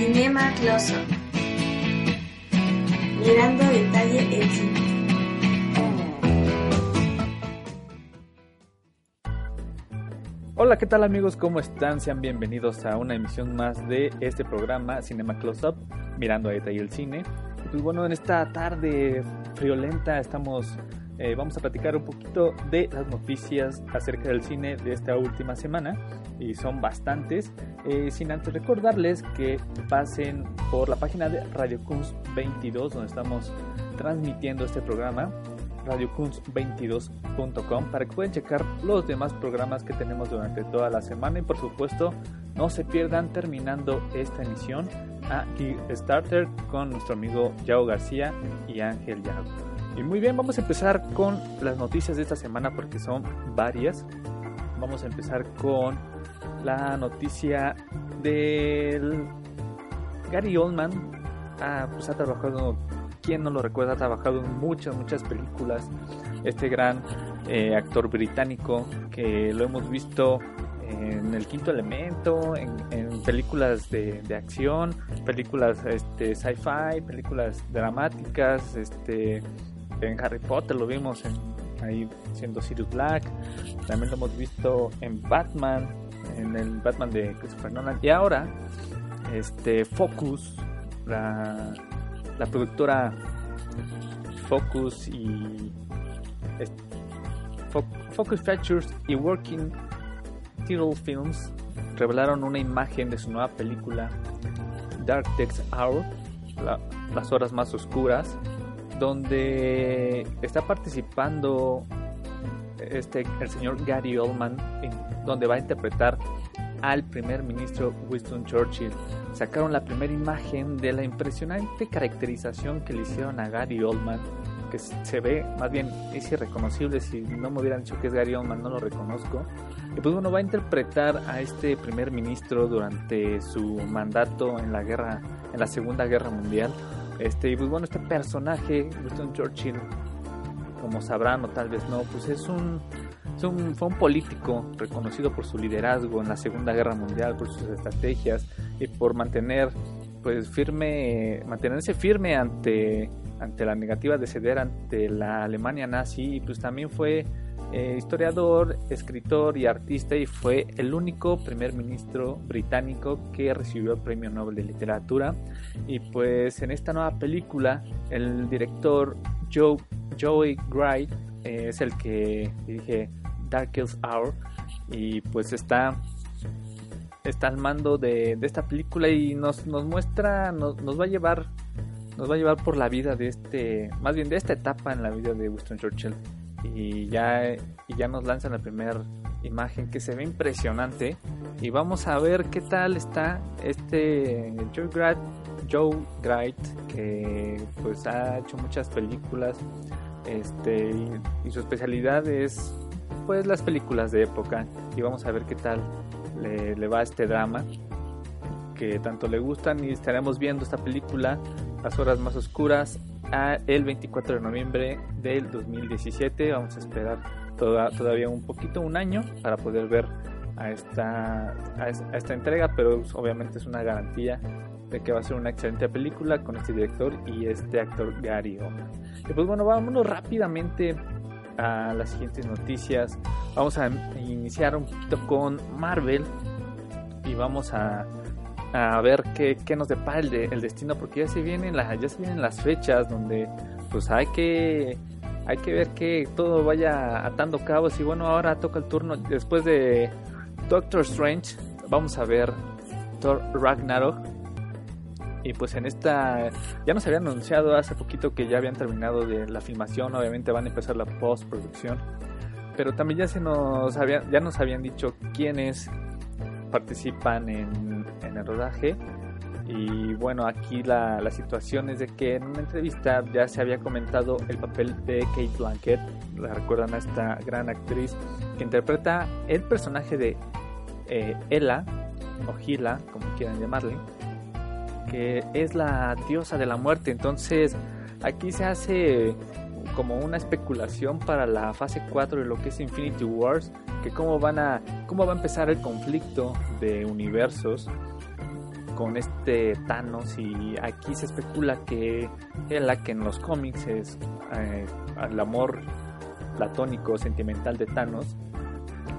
Cinema Close Up. Mirando a detalle el cine. Hola, ¿qué tal amigos? ¿Cómo están? Sean bienvenidos a una emisión más de este programa Cinema Close Up, mirando a detalle el cine. Pues bueno, en esta tarde friolenta estamos, eh, vamos a platicar un poquito de las noticias acerca del cine de esta última semana y son bastantes. Eh, sin antes recordarles que pasen por la página de Radio Kunz 22 donde estamos transmitiendo este programa radiokunz22.com para que puedan checar los demás programas que tenemos durante toda la semana y por supuesto no se pierdan terminando esta emisión a Starter con nuestro amigo Yao García y Ángel Yao. Y muy bien, vamos a empezar con las noticias de esta semana porque son varias. Vamos a empezar con la noticia del Gary Oldman. Ah, pues ha trabajado quien no lo recuerda, ha trabajado en muchas, muchas películas. Este gran eh, actor británico que lo hemos visto en El Quinto Elemento, en, películas de, acción, películas este, sci-fi, películas dramáticas, este, en Harry Potter lo vimos ahí siendo Sirius Black, también lo hemos visto en Batman, en el Batman de Christopher Nolan, y ahora este, Focus, la la productora Focus y Focus Features y Working Title Films revelaron una imagen de su nueva película Dark Text Hour, las horas más oscuras, donde está participando este el señor Gary Oldman, donde va a interpretar al primer ministro Winston Churchill. Sacaron la primera imagen de la impresionante caracterización que le hicieron a Gary Oldman, que se ve, más bien es irreconocible, si no me hubieran dicho que es Gary Oldman no lo reconozco. Y pues bueno, va a interpretar a este primer ministro durante su mandato en la guerra, en la Segunda Guerra Mundial. Este, y pues bueno, este personaje, Winston Churchill, como sabrán o tal vez no, pues es un fue un político reconocido por su liderazgo en la Segunda Guerra Mundial, por sus estrategias y por mantener pues firme mantenerse firme ante ante la negativa de ceder ante la Alemania nazi y pues también fue eh, historiador, escritor y artista y fue el único primer ministro británico que recibió el premio Nobel de Literatura. Y pues en esta nueva película el director Joe, Joey Wright eh, es el que dirige Darkest Hour y pues está está al mando de, esta película y nos, nos muestra nos, va a llevar nos va a llevar por la vida de este más bien de esta etapa en la vida de Winston Churchill y ya y ya nos lanzan la primera imagen que se ve impresionante. Y vamos a ver qué tal está este Joe Grant Joe Wright que pues ha hecho muchas películas este y su especialidad es pues las películas de época. Y vamos a ver qué tal le, va a este drama que tanto le gustan y estaremos viendo esta película Las horas más oscuras el 24 de noviembre del 2017 vamos a esperar todavía un poquito un año para poder ver a esta, esta entrega pero obviamente es una garantía de que va a ser una excelente película con este director y este actor Gary Oldman. Y pues bueno, vámonos rápidamente a las siguientes noticias. Vamos a iniciar un poquito con Marvel y vamos a, a ver qué, qué, nos depara el, el, destino porque ya se vienen las ya se vienen las fechas donde pues hay que hay que ver que todo vaya atando cabos. Y bueno ahora toca el turno. Después de Doctor Strange vamos a ver Thor Ragnarok. Y pues en esta, ya nos habían anunciado hace poquito que ya habían terminado de la filmación, obviamente van a empezar la postproducción, pero también ya se nos había, ya nos habían dicho quiénes participan en, en el rodaje. Y bueno, aquí la, la, situación es de que en una entrevista ya se había comentado el papel de Kate Blanket, la recuerdan a esta gran actriz que interpreta el personaje de eh, Ella o Gila, como quieran llamarle que es la diosa de la muerte. Entonces aquí se hace como una especulación para la fase 4 de lo que es Infinity Wars, que cómo van a cómo va a empezar el conflicto de universos con este Thanos. Y aquí se especula que la que en los cómics es eh, el amor platónico sentimental de Thanos.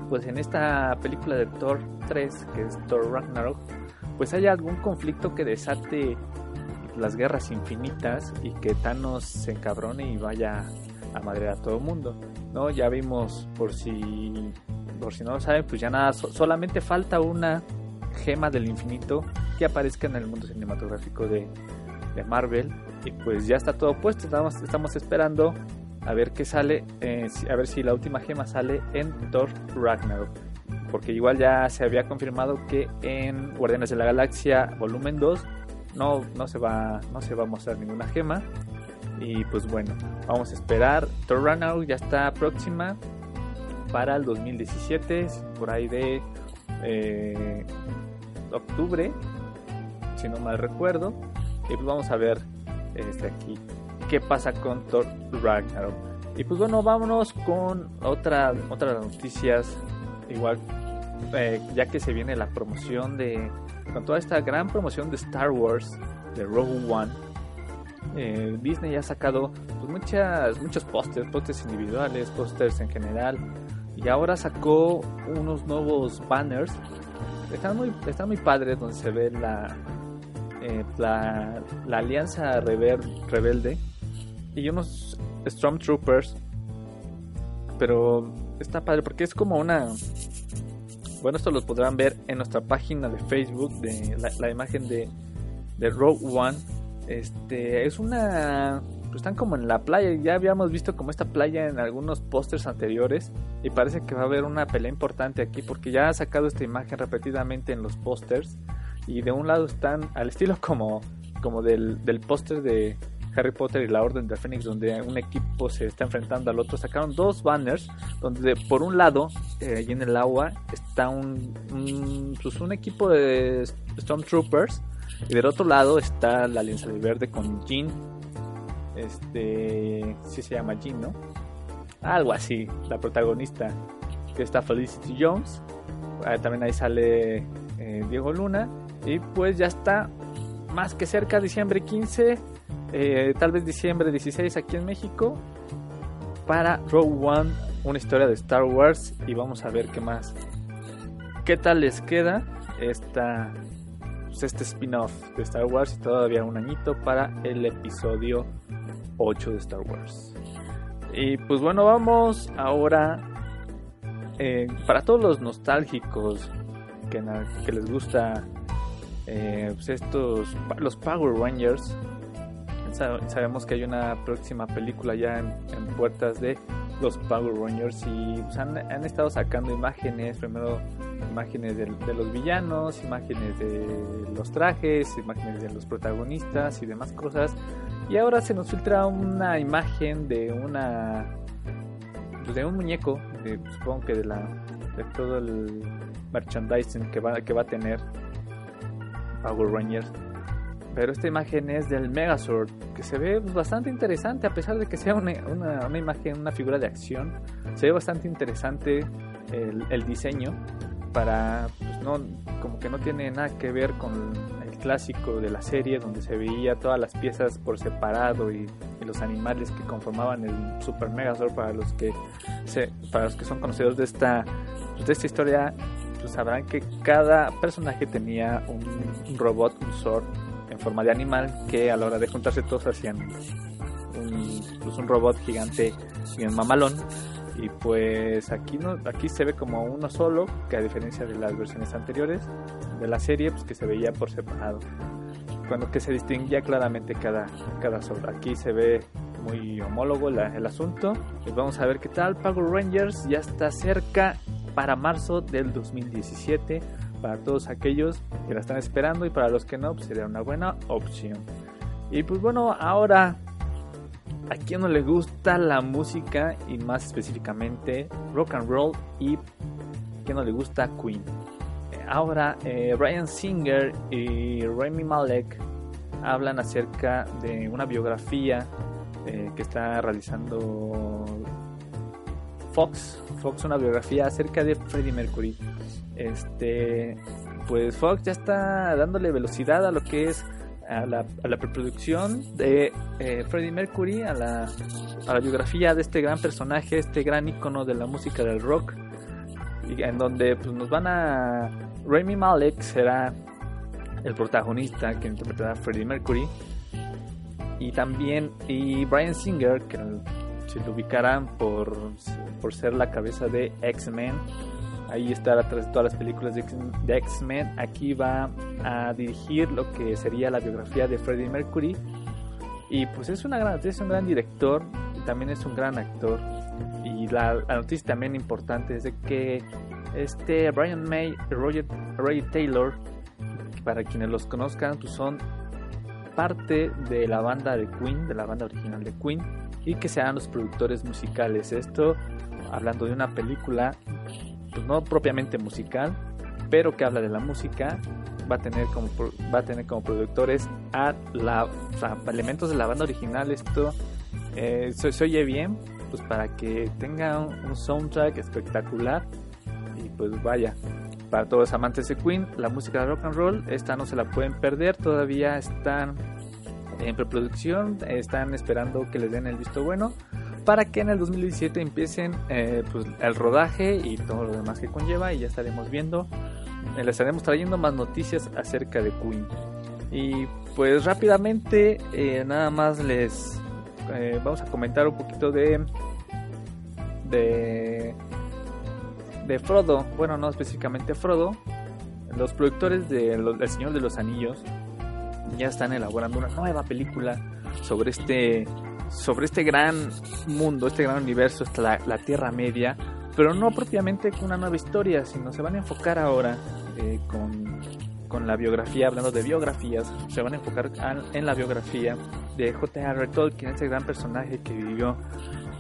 Pues en esta película de Thor 3 que es Thor Ragnarok pues hay algún conflicto que desate las guerras infinitas y que Thanos se encabrone y vaya a madrear a todo el mundo no ya vimos por si por si no lo saben pues ya nada solamente falta una gema del infinito que aparezca en el mundo cinematográfico de, Marvel. Y pues ya está todo puesto, estamos, estamos esperando a ver qué sale, eh, a ver si la última gema sale en Thor Ragnarok. Porque igual ya se había confirmado que en Guardianes de la Galaxia Volumen 2 no, no, se va, no se va a mostrar ninguna gema. Y pues bueno, vamos a esperar. Thor Ragnarok ya está próxima para el 2017, por ahí de eh, octubre, si no mal recuerdo. Y pues vamos a ver este aquí qué pasa con Thor Ragnarok. Y pues bueno, vámonos con otra, otras noticias. Igual, eh, ya que se viene la promoción de. Con toda esta gran promoción de Star Wars, de Rogue One. Eh, Disney ha sacado pues, muchas, muchos pósters, pósters individuales, pósters en general. Y ahora sacó unos nuevos banners están muy, están muy padres donde se ve la, eh, la, la, alianza rebelde y unos Stormtroopers. Pero está padre porque es como una... Bueno, esto lo podrán ver en nuestra página de Facebook de la, imagen de, de Rogue One. Este es una pues están como en la playa. Ya habíamos visto como esta playa en algunos pósters anteriores. Y parece que va a haber una pelea importante aquí. Porque ya ha sacado esta imagen repetidamente en los pósters. Y de un lado están al estilo como, como del, del póster de Harry Potter y la Orden del Fénix. Donde un equipo se está enfrentando al otro. Sacaron dos banners. Donde por un lado, eh, allí en el agua, está un, pues un equipo de Stormtroopers. Y del otro lado está la Alianza de Verde con Jean este, sí se llama Jean, ¿no? Algo así, la protagonista, que está Felicity Jones. Ah, también ahí sale eh, Diego Luna. Y pues ya está más que cerca, diciembre 15, eh, tal vez diciembre 16 aquí en México, para Rogue One, una historia de Star Wars. Y vamos a ver qué más. ¿Qué tal les queda esta, pues, este spin-off de Star Wars? Y todavía un añito para el episodio 8 de Star Wars. Y pues bueno, vamos ahora eh, para todos los nostálgicos que, les gusta eh, pues estos los Power Rangers. Sabemos que hay una próxima película ya en, puertas de los Power Rangers y pues, han, estado sacando imágenes, primero imágenes de, de, los villanos, imágenes de los trajes, imágenes de los protagonistas y demás cosas. Y ahora se nos filtra una imagen de una. Pues, de un muñeco, de, supongo que de la. de todo el merchandising que va, que va a tener Power Rangers. Pero esta imagen es del Megazord, que se ve bastante interesante, a pesar de que sea una, una, imagen, una figura de acción. Se ve bastante interesante el, el diseño para pues no como que no tiene nada que ver con clásico de la serie donde se veía todas las piezas por separado y, los animales que conformaban el Super Megazord para los que se, para los que son conocedores de esta pues, de esta historia pues sabrán que cada personaje tenía un, robot un en forma de animal que a la hora de juntarse todos hacían un, pues, un robot gigante bien mamalón. Y pues aquí no aquí se ve como uno solo que a diferencia de las versiones anteriores de la serie pues que se veía por separado. Cuando que se distinguía claramente cada cada solo aquí se ve muy homólogo el asunto. Y vamos a ver qué tal. Power Rangers ya está cerca para marzo del 2017 para todos aquellos que la están esperando y para los que no pues sería una buena opción y pues bueno ahora a quien no le gusta la música y más específicamente rock and roll y a quien no le gusta Queen. Ahora eh, Ryan Singer y Remy Malek hablan acerca de una biografía eh, que está realizando Fox, Fox una biografía acerca de Freddie Mercury. Este, pues Fox ya está dándole velocidad a lo que es a la, a la preproducción de eh, Freddie Mercury, a la, a la biografía de este gran personaje, este gran icono de la música del rock, en donde pues, nos van a... Rami Malek será el protagonista que interpretará a Freddie Mercury, y también y Brian Singer, que se lo ubicarán por, por ser la cabeza de X-Men ahí está atrás de todas las películas de X-Men. Aquí va a dirigir lo que sería la biografía de Freddie Mercury. Y pues es, una gran, es un gran director también es un gran actor. Y la, noticia también importante es de que este Brian May y Roger, Taylor, para quienes los conozcan, pues son parte de la banda de Queen, de la banda original de Queen, y que sean los productores musicales. Esto hablando de una película pues no propiamente musical, pero que habla de la música, va a tener como va a tener como productores a la elementos de la banda original. Esto eh, se, oye bien, pues para que tenga un, soundtrack espectacular y pues vaya. Para todos los amantes de Queen, la música de rock and roll, esta no se la pueden perder, todavía están en preproducción, están esperando que les den el visto bueno para que en el 2017 empiecen eh, pues, el rodaje y todo lo demás que conlleva y ya estaremos viendo, eh, les estaremos trayendo más noticias acerca de Queen. Y pues rápidamente eh, nada más les vamos a comentar un poquito de de de Frodo, bueno no específicamente Frodo, los productores de El Señor de los Anillos ya están elaborando una nueva película sobre este sobre este gran mundo, este gran universo, la, la Tierra Media, pero no propiamente con una nueva historia, sino se van a enfocar ahora eh, con, con, la biografía, hablando de biografías, se van a enfocar en la biografía de J.R. Tolkien, ese gran personaje que vivió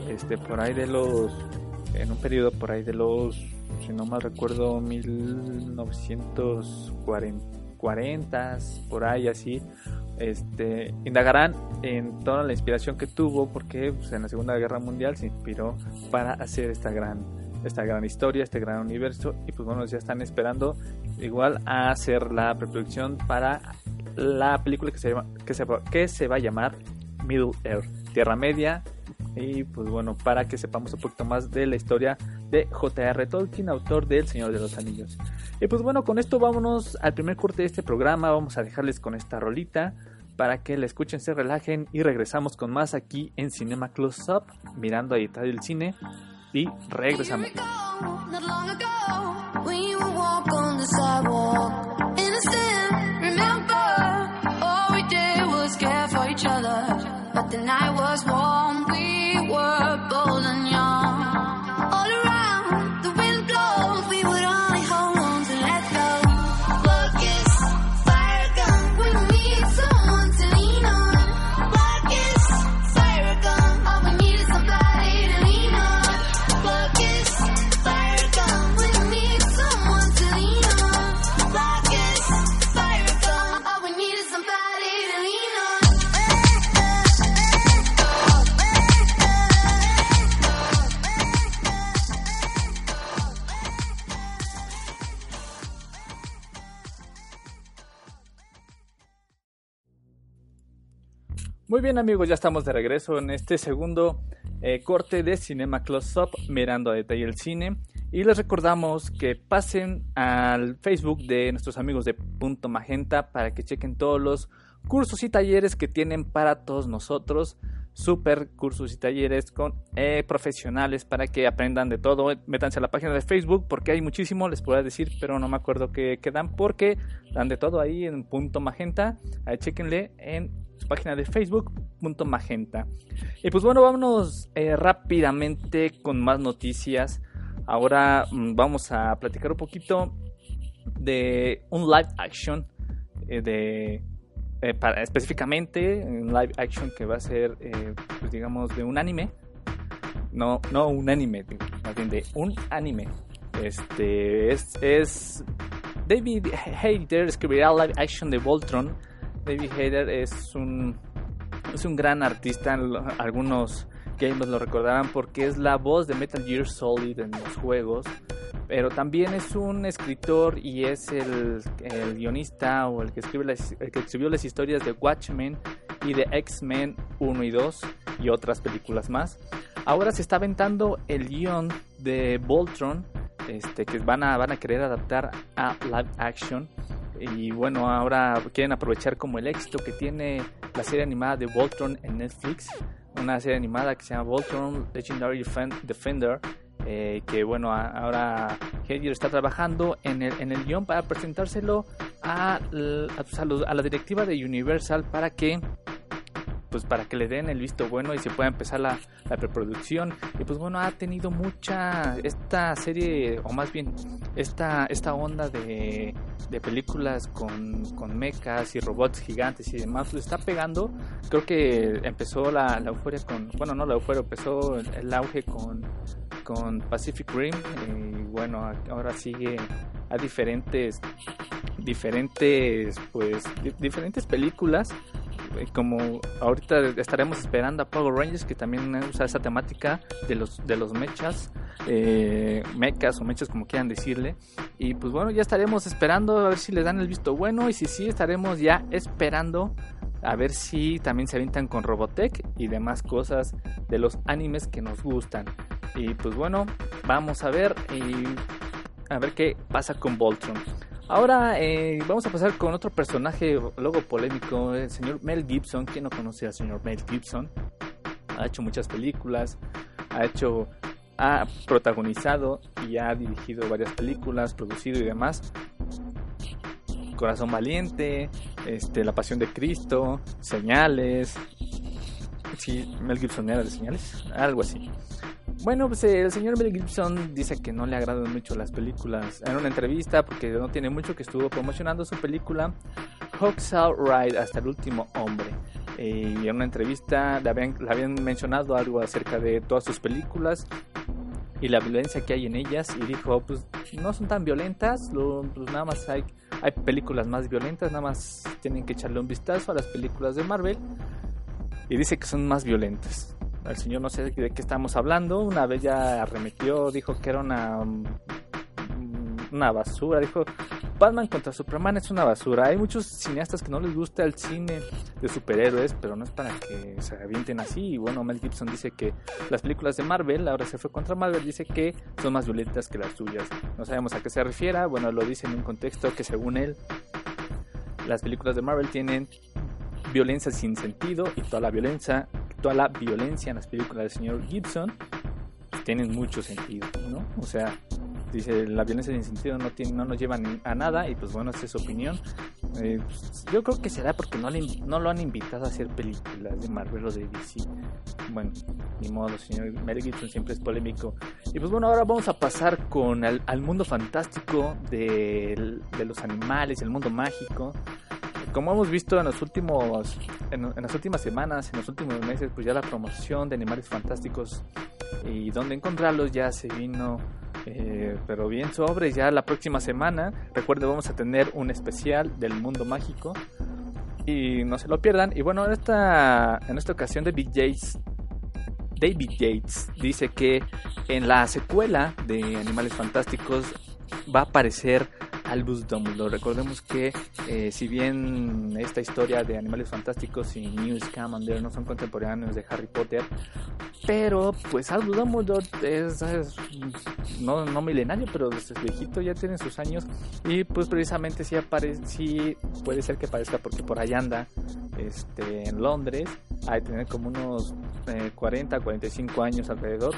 este, por ahí de los, en un periodo por ahí de los, si no mal recuerdo, 1940, por ahí así, este, indagarán en toda la inspiración que tuvo porque pues, en la Segunda Guerra Mundial se inspiró para hacer esta gran, esta gran historia, este gran universo y pues bueno, ya están esperando igual a hacer la preproducción para la película que se, que se, que se va a llamar Middle Earth, Tierra Media y pues bueno, para que sepamos un poquito más de la historia de J.R. Tolkien, autor de El Señor de los Anillos. Y pues bueno, con esto vámonos al primer corte de este programa, vamos a dejarles con esta rolita para que la escuchen, se relajen y regresamos con más aquí en Cinema Close Up, mirando a detalle el cine y regresamos. Muy bien amigos, ya estamos de regreso en este segundo eh, corte de Cinema Close Up, mirando a detalle el cine. Y les recordamos que pasen al Facebook de nuestros amigos de Punto Magenta para que chequen todos los cursos y talleres que tienen para todos nosotros. Super cursos y talleres con eh, profesionales para que aprendan de todo. Métanse a la página de Facebook porque hay muchísimo, les puedo decir, pero no me acuerdo qué dan porque dan de todo ahí en Punto Magenta. Ahí chequenle en página de Facebook.magenta. Y pues bueno, vámonos eh, rápidamente con más noticias. Ahora mm, vamos a platicar un poquito de un live action eh, de eh, específicamente un live action que va a ser pues digamos de un anime no no un anime más bien de un anime este es, es David Hayter escribirá live action de Voltron David Hayter es un, es un gran artista. Algunos gamers lo recordarán porque es la voz de Metal Gear Solid en los juegos. Pero también es un escritor y es el, guionista o el que, escribe el que escribió las historias de Watchmen y de X-Men 1 y 2 y otras películas más. Ahora se está aventando el guion de Voltron, este, que van a, van a querer adaptar a live action. Y bueno, ahora quieren aprovechar como el éxito que tiene la serie animada de Voltron en Netflix. Una serie animada que se llama Voltron Legendary Defender. Eh, que bueno, ahora Hedger está trabajando en el, en el guion para presentárselo a, a, a la directiva de Universal para que pues para que le den el visto bueno y se pueda empezar la, preproducción. Y pues bueno, ha tenido mucha esta serie, o más bien esta, esta onda de, de películas con, con mechas y robots gigantes y demás, lo está pegando. Creo que empezó la, la euforia con, bueno, no la euforia, empezó el, auge con, con Pacific Rim y bueno, ahora sigue a diferentes diferentes pues diferentes películas como ahorita estaremos esperando a Power Rangers que también usa esa temática de los de los mechas eh, mechas o mechas como quieran decirle. Y pues bueno ya estaremos esperando a ver si le dan el visto bueno. Y si sí estaremos ya esperando a ver si también se avientan con Robotech y demás cosas de los animes que nos gustan. Y pues bueno vamos a ver y a ver qué pasa con Voltron Ahora eh, vamos a pasar con otro personaje luego polémico, el señor Mel Gibson. ¿Quién no conoce al señor Mel Gibson? Ha hecho muchas películas, ha hecho, ha protagonizado y ha dirigido varias películas, producido y demás. Corazón Valiente, este, La Pasión de Cristo, Señales. Sí, Mel Gibson era de Señales, algo así. Bueno, pues eh, el señor Mel Gibson dice que no le agradan mucho las películas. En una entrevista, porque no tiene mucho que estuvo promocionando su película Hawksaw Ride hasta el último hombre. Eh, y en una entrevista le habían, habían mencionado algo acerca de todas sus películas y la violencia que hay en ellas y dijo, pues no son tan violentas, pues nada más hay, hay películas más violentas, nada más tienen que echarle un vistazo a las películas de Marvel y dice que son más violentas el señor no sé de qué estamos hablando, una vez ya arremetió, dijo que era una mm, una basura, dijo Batman contra Superman es una basura. Hay muchos cineastas que no les gusta el cine de superhéroes, pero no es para que se avienten así. Y bueno, Mel Gibson dice que las películas de Marvel, ahora se fue contra Marvel, dice que son más violentas que las suyas. No sabemos a qué se refiera, bueno, lo dice en un contexto que según él, las películas de Marvel tienen violencia sin sentido y toda la violencia toda la violencia en las películas del señor Gibson tienen mucho sentido, ¿no? O sea, dice la violencia sin sentido no tiene, no nos lleva a nada y pues bueno, esa es su opinión. Eh, pues, yo creo que será porque no, le, no lo han invitado a hacer películas de Marvel o de DC. Bueno, ni modo, señor Mel Gibson siempre es polémico. Y pues bueno, ahora vamos a pasar con al mundo fantástico de, de los animales, el mundo mágico como hemos visto en los últimos en, las últimas semanas, en los últimos meses, pues ya la promoción de animales fantásticos y dónde encontrarlos ya se vino eh, pero bien sobre ya la próxima semana. Recuerden, vamos a tener un especial del mundo mágico y no se lo pierdan. Y bueno, en esta, en esta ocasión David Yates, David Yates dice que en la secuela de Animales Fantásticos va a aparecer Albus Dumbledore. Recordemos que eh, si bien esta historia de Animales Fantásticos y News Scamander no son contemporáneos de Harry Potter, pero pues Albus Dumbledore es, no, no, milenario, pero es viejito, ya tiene sus años y pues precisamente sí, aparece, sí puede ser que aparezca porque por ahí anda este, en Londres, hay tener como unos 40, eh, 45 años alrededor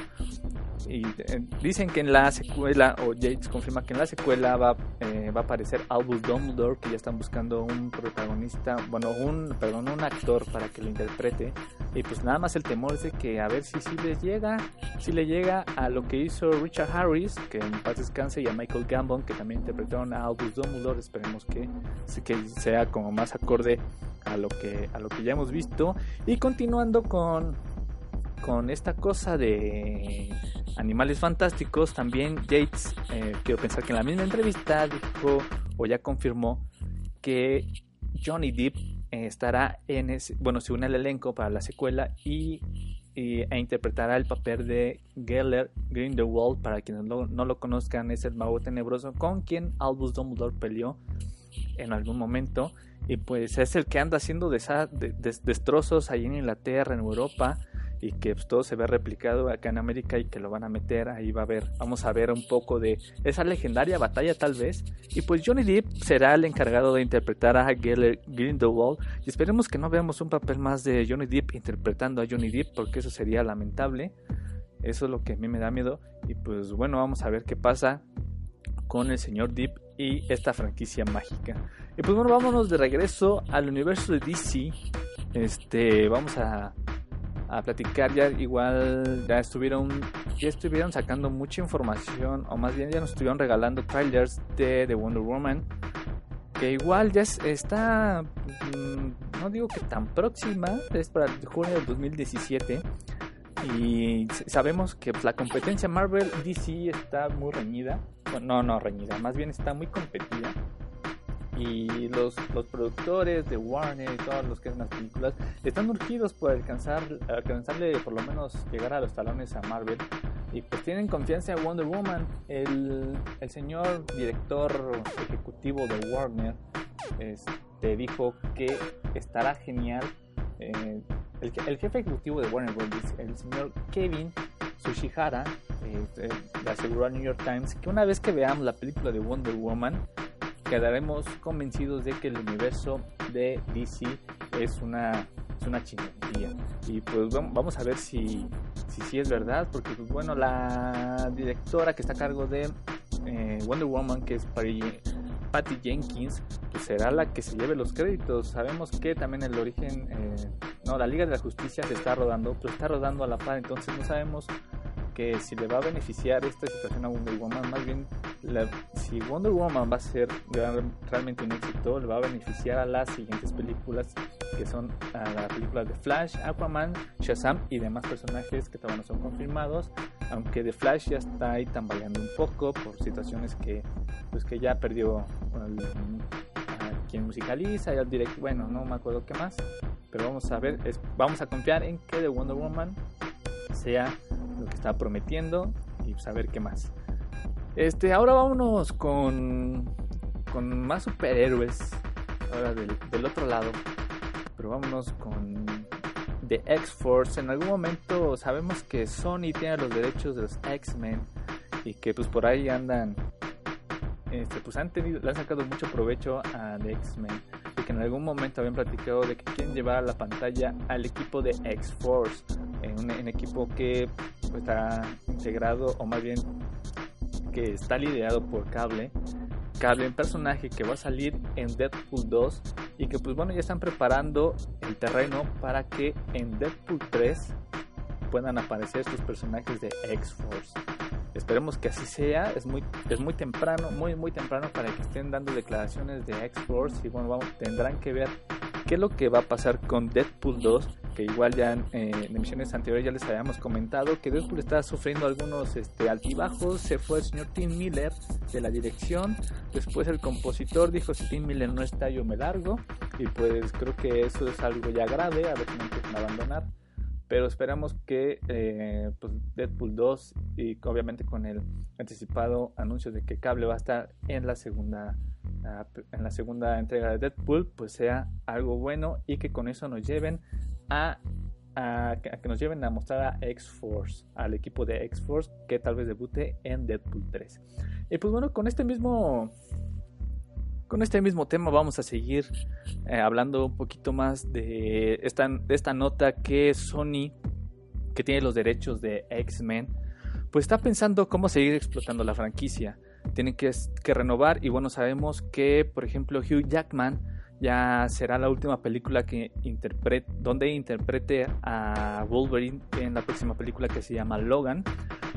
y eh, dicen que en la secuela, o Yates confirma que en la secuela va, eh, va a aparecer Albus Dumbledore, que ya están buscando un protagonista, bueno, un, perdón, un actor para que lo interprete. Y pues nada más el temor es de que a ver si sí les llega, si le llega a lo que hizo Richard Harris, que en paz descanse, y a Michael Gambon, que también interpretaron a Albus Dumbledore. Esperemos que, que sea como más acorde a lo que, a lo que ya hemos visto. Y continuando con con esta cosa de animales fantásticos, también Yates, eh, quiero pensar que en la misma entrevista dijo o ya confirmó que Johnny Depp eh, estará en ese, bueno, se une al elenco para la secuela y e interpretará el papel de Geller Grindelwald. Para quienes no, no lo conozcan, es el mago tenebroso con quien Albus Dumbledore peleó en algún momento. Y pues es el que anda haciendo destrozos ahí en Inglaterra, en Europa y que pues, todo se ve replicado acá en América y que lo van a meter, ahí va a ver, vamos a ver un poco de esa legendaria batalla tal vez, y pues Johnny Depp será el encargado de interpretar a Geller Grindelwald, y esperemos que no veamos un papel más de Johnny Depp interpretando a Johnny Depp, porque eso sería lamentable, eso es lo que a mí me da miedo, y pues bueno, vamos a ver qué pasa con el señor Depp y esta franquicia mágica. Y pues bueno, vámonos de regreso al universo de DC. Este, vamos a a platicar ya igual ya estuvieron ya estuvieron sacando mucha información o más bien ya nos estuvieron regalando trailers de, The Wonder Woman que igual ya está mm, no digo que tan próxima es para junio del 2017 y sabemos que pues, la competencia Marvel DC está muy reñida no no reñida más bien está muy competida y los, los productores de Warner y todos los que hacen las películas están urgidos por alcanzar alcanzarle por lo menos llegar a los talones a Marvel y pues tienen confianza en Wonder Woman el, el señor director ejecutivo de Warner este, dijo que estará genial eh, el, el, jefe ejecutivo de Warner Bros. el señor Kevin Sushihara eh, le aseguró al New York Times que una vez que veamos la película de Wonder Woman quedaremos convencidos de que el universo de DC es una, es una chingonería. Y pues vamos a ver si, si, es verdad, porque pues, bueno, la directora que está a cargo de eh, Wonder Woman, que es Patty Jenkins, pues será la que se lleve los créditos. Sabemos que también el origen, eh, no, la Liga de la Justicia se está rodando, pero está rodando a la par, entonces no sabemos que si le va a beneficiar esta situación a Wonder Woman, más bien si Wonder Woman va a ser realmente un éxito, le va a beneficiar a las siguientes películas que son a la película de Flash, Aquaman, Shazam y demás personajes que todavía no son confirmados, aunque The Flash ya está ahí tambaleando un poco por situaciones que pues que ya perdió a quien musicaliza y al direct, bueno, no me acuerdo qué más, pero vamos a ver, vamos a confiar en que The Wonder Woman sea lo que está prometiendo y saber qué más. Este, ahora vámonos con, con más superhéroes. Ahora del, del otro lado. Pero vámonos con The X-Force. En algún momento sabemos que Sony tiene los derechos de los X-Men. Y que pues por ahí andan. Este, pues han tenido, le han sacado mucho provecho a The X-Men. Y que en algún momento habían platicado de que quieren llevar a la pantalla al equipo de X-Force. En un equipo que pues, está integrado, o más bien que está liderado por Cable. Cable, un personaje que va a salir en Deadpool 2 y que pues bueno ya están preparando el terreno para que en Deadpool 3 puedan aparecer estos personajes de X-Force. Esperemos que así sea, es muy, es muy temprano, muy muy temprano para que estén dando declaraciones de X-Force y bueno, vamos, tendrán que ver qué es lo que va a pasar con Deadpool 2 que igual ya eh, en, emisiones anteriores ya les habíamos comentado que Deadpool está sufriendo algunos este, altibajos, se fue el señor Tim Miller de la dirección, después el compositor dijo si Tim Miller no está yo me largo y pues creo que eso es algo ya grave, a si no empiezan a abandonar. Pero esperamos que eh, pues Deadpool 2 y obviamente con el anticipado anuncio de que Cable va a estar en la segunda ah, en la segunda entrega de Deadpool pues sea algo bueno y que con eso nos lleven a, que nos lleven a mostrar a X-Force, al equipo de X-Force que tal vez debute en Deadpool 3. Y pues bueno, con este mismo con este mismo tema vamos a seguir eh, hablando un poquito más de esta, esta nota que Sony, que tiene los derechos de X-Men, pues está pensando cómo seguir explotando la franquicia. Tienen que, que renovar y bueno, sabemos que por ejemplo Hugh Jackman ya será la última película que interprete, donde interprete a Wolverine en la próxima película que se llama Logan.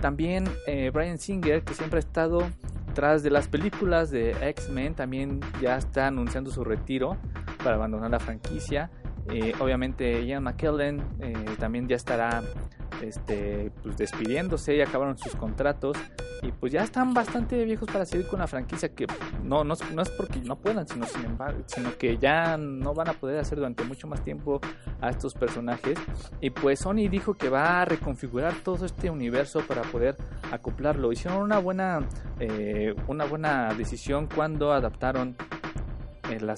También eh, Brian Singer, que siempre ha estado tras de las películas de X-Men, también ya está anunciando su retiro para abandonar la franquicia. Eh, obviamente Ian McKellen eh, también ya estará este, pues despidiéndose y acabaron sus contratos y pues ya están bastante viejos para seguir con la franquicia que no, no, no es porque no puedan, sino sin embargo, sino que ya no van a poder hacer durante mucho más tiempo a estos personajes y pues Sony dijo que va a reconfigurar todo este universo para poder acoplarlo. Hicieron una buena eh, una buena decisión cuando adaptaron eh, la,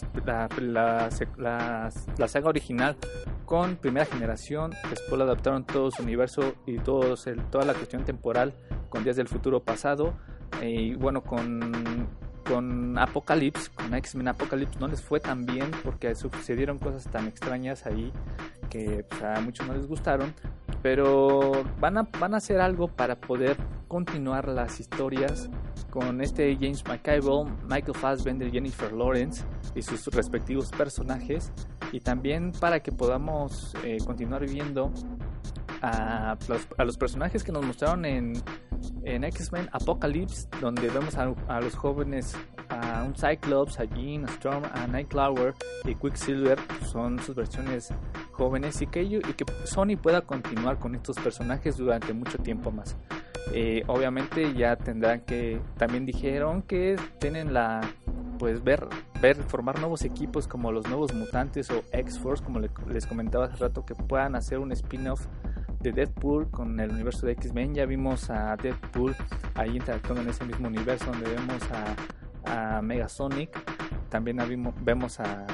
la, la, saga original con primera generación, después lo adaptaron todo su universo y todos toda la cuestión temporal con Días del Futuro Pasado, y bueno, con, con Apocalypse, con X-Men Apocalypse no les fue tan bien porque sucedieron cosas tan extrañas ahí que pues, a muchos no les gustaron, pero van a, van a hacer algo para poder continuar las historias con este James McIvoy, Michael Fassbender, Jennifer Lawrence y sus respectivos personajes y también para que podamos eh, continuar viendo a a los, personajes que nos mostraron en, en X-Men Apocalypse, donde vemos a, a, los jóvenes, a un Cyclops, a Jean, a Storm, a Nightcrawler y Quicksilver, son sus versiones jóvenes y que, y que Sony pueda continuar con estos personajes durante mucho tiempo más. Eh, obviamente ya tendrán que, también dijeron que tienen la, pues ver, ver, formar nuevos equipos como los nuevos mutantes o X-Force, como les comentaba hace rato, que puedan hacer un spin-off de Deadpool con el universo de X-Men. Ya vimos a Deadpool ahí interactuando en ese mismo universo donde vemos a, a Megasonic. También vemos a,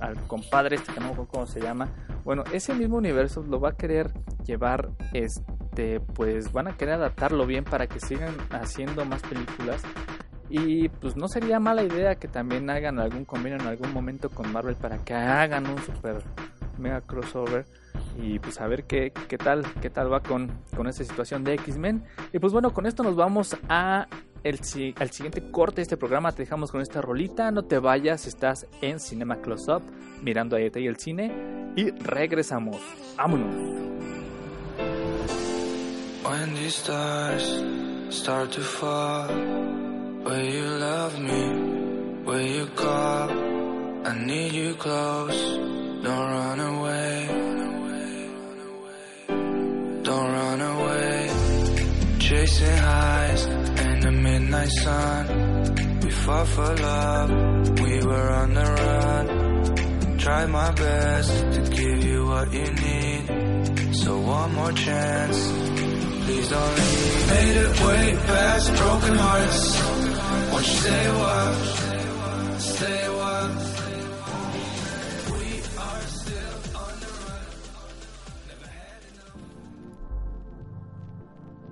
al compadre este que no sé cómo se llama. Bueno, ese mismo universo lo va a querer llevar este pues van a querer adaptarlo bien para que sigan haciendo más películas y pues no sería mala idea que también hagan algún convenio en algún momento con Marvel para que hagan un super mega crossover y pues a ver qué, qué tal qué tal va con, con esa situación de X-Men. Y pues bueno con esto nos vamos a el, al siguiente corte de este programa. Te dejamos con esta rolita. No te vayas estás en Cinema Close Up mirando a detalle el cine. Y regresamos. Vámonos. When these stars start to fall Will you love me? Will you call? I need you close. Don't run away don't run away. Chasing highs in the midnight sun. We fought for love, we were on the run. Tried my best to give you what you need. So one more chance, please don't leave. Made it way past broken hearts. Won't you say what? What?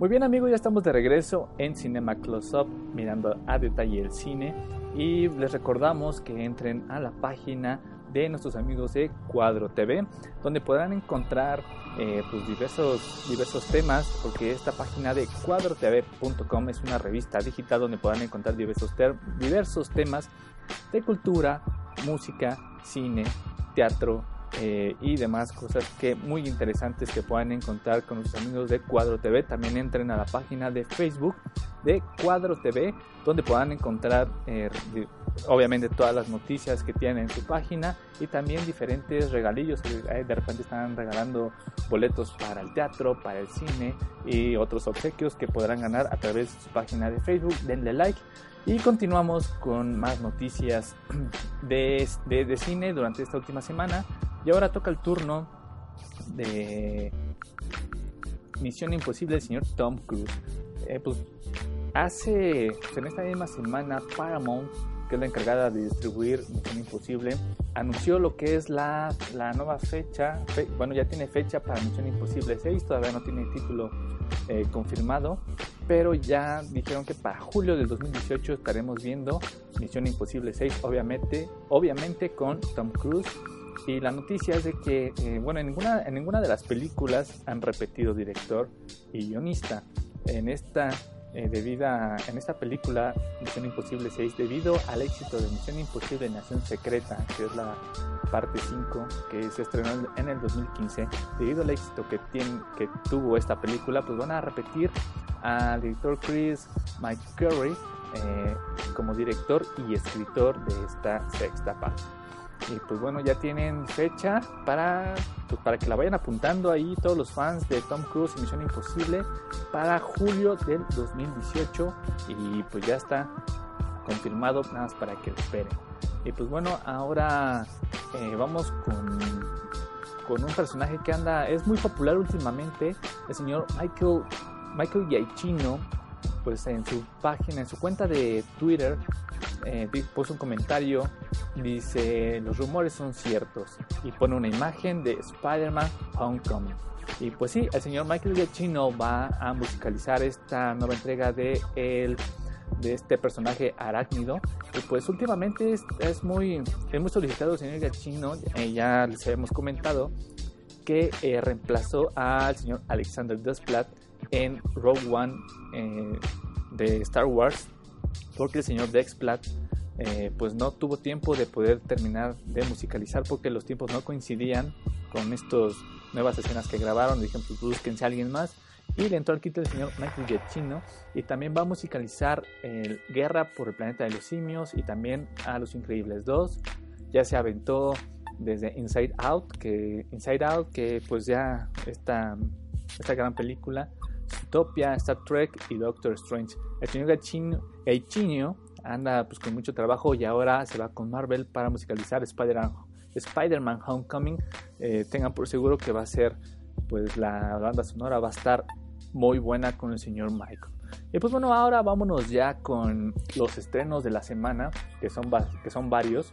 Muy bien amigos, ya estamos de regreso en Cinema Close Up mirando a detalle el cine. Y les recordamos que entren a la página de nuestros amigos de Cuadro TV donde podrán encontrar eh, pues diversos, diversos temas porque esta página de cuadrotv.com es una revista digital donde podrán encontrar diversos, diversos temas de cultura, música, cine, teatro, eh, y demás cosas que muy interesantes que puedan encontrar con nuestros amigos de Cuadro TV. También entren a la página de Facebook de Cuadro TV, donde puedan encontrar eh, obviamente todas las noticias que tienen en su página y también diferentes regalillos. Eh, de repente están regalando boletos para el teatro, para el cine y otros obsequios que podrán ganar a través de su página de Facebook. Denle like. Y continuamos con más noticias de, de, cine durante esta última semana. Y ahora toca el turno de Misión Imposible del señor Tom Cruise. Eh, pues hace, en esta misma semana, Paramount, que es la encargada de distribuir Misión Imposible, anunció lo que es la, la nueva fecha. bueno, ya tiene fecha para Misión Imposible 6, todavía no tiene título eh, confirmado, pero ya dijeron que para julio del 2018 estaremos viendo Misión Imposible 6, obviamente, obviamente con Tom Cruise y la noticia es de que, eh, bueno, en ninguna, en ninguna de las películas han repetido director y guionista. En esta, eh, en esta película, Misión Imposible 6, debido al éxito de Misión Imposible Nación Secreta, que es la parte 5, que se estrenó en el 2015, debido al éxito que, tiene, que tuvo esta película, pues van a repetir al director Chris McCurry eh, como director y escritor de esta sexta parte. Y pues bueno, ya tienen fecha para, pues para que la vayan apuntando ahí todos los fans de Tom Cruise y Misión Imposible para julio del 2018. Y pues ya está confirmado, nada más para que lo esperen. Y pues bueno, ahora eh, vamos con, con un personaje que anda, es muy popular últimamente, el señor Michael, Michael Giacchino, pues en su página, en su cuenta de Twitter, eh, puso un comentario, dice, los rumores son ciertos, y pone una imagen de Spider-Man Homecoming. Y pues sí, el señor Michael Giacchino va a musicalizar esta nueva entrega de el de este personaje arácnido. Y pues últimamente es, muy, es muy solicitado el señor Giacchino, eh, ya les hemos comentado, que eh, reemplazó al señor Alexander Desplat en Rogue One eh, de Star Wars, porque el señor Desplat eh, pues no tuvo tiempo de poder terminar de musicalizar porque los tiempos no coincidían con estas nuevas escenas que grabaron. Dijeron, pues búsquense a alguien más. Y le entró al kit el señor Michael Giacchino y también va a musicalizar el Guerra por el Planeta de los Simios y también a Los Increíbles 2. Ya se aventó desde Inside Out, que Inside Out, que pues ya esta, esta gran película, Utopia, Star Trek y Doctor Strange. El señor Giacchino anda pues con mucho trabajo y ahora se va con Marvel para musicalizar Spider-Man Spider Homecoming. Eh, tengan por seguro que va a ser pues la banda sonora va a estar muy buena con el señor Michael. Y pues bueno, ahora vámonos ya con los estrenos de la semana, que son, que son varios.